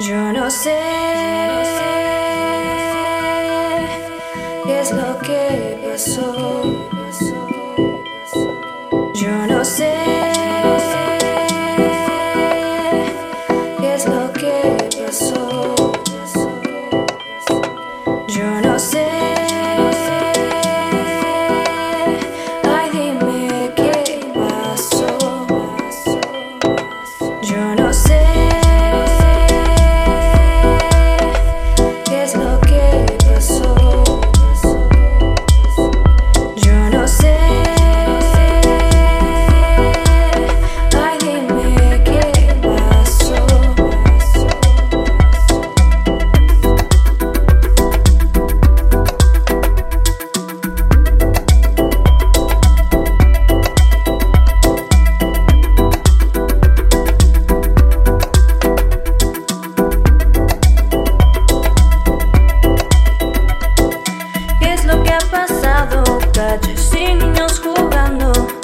Yo no sé qué es lo que pasó. borrachos y niños jugando.